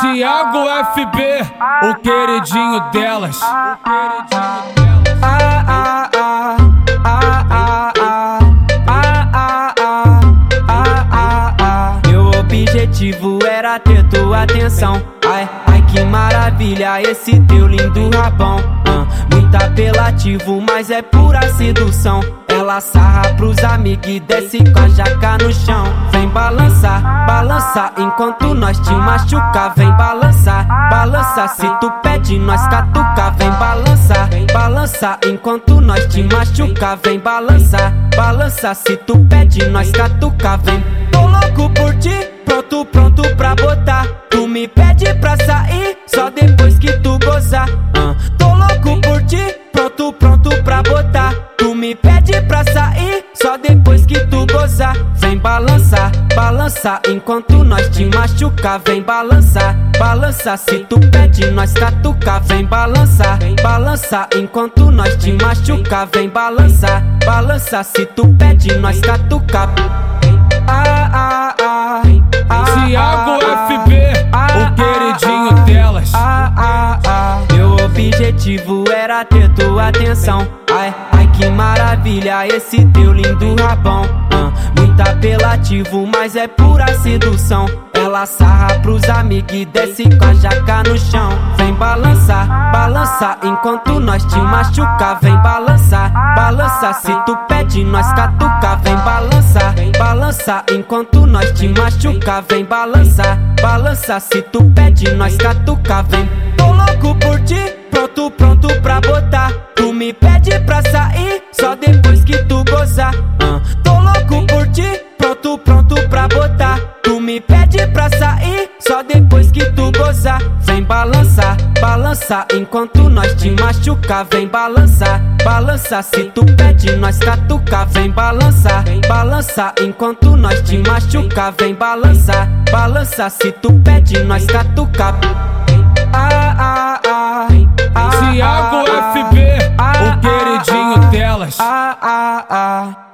Tiago FB, o queridinho delas. Meu objetivo era ter tua atenção. Ai, ai que maravilha esse teu lindo rabão. Ah, muito apelativo, mas é pura sedução. Ela sarra pros amigos e desce com a jaca no chão. Vem balançar, balançar enquanto nós te machuca. Vem balançar, balançar se tu pede nós catuca. Vem balançar, balançar enquanto nós te machuca. Vem balançar, balançar se tu pede nós catuca. Vem, tô louco por ti, pronto, pronto pra botar. Vem balançar, balançar enquanto nós te machuca. Vem balançar, balançar se tu pede nós catuca. Vem balançar, balançar enquanto nós te machuca. Vem balançar, balançar se tu pede nós catuca. Ah, ah, ah, ah, Tiago ah, FB, ah, o queridinho delas. ah, ah, ah. Meu objetivo era ter tua atenção. Ai, ai que maravilha esse teu lindo rabão. Muito apelativo, mas é pura sedução. Ela sarra pros amigos e desce com a jaca no chão. Vem balançar, balançar enquanto nós te machuca. Vem balançar, balançar se tu pede nós catuca. Vem balançar, balançar enquanto nós te machuca. Vem balançar, balançar se tu pede nós catuca. Vem, tô louco por ti, pronto, pronto pra botar. Tu me pede pra sair só depois que tu gozar. Gozar. Vem balançar, balançar enquanto nós te machuca. Vem balançar, balançar se tu pede nós catuca. Vem balançar, balançar enquanto nós te machuca. Vem balançar, balançar se tu pede nós catuca. Ah, ah, ah, ah, Tiago ah, FB, ah, o queridinho delas. ah, ah, ah.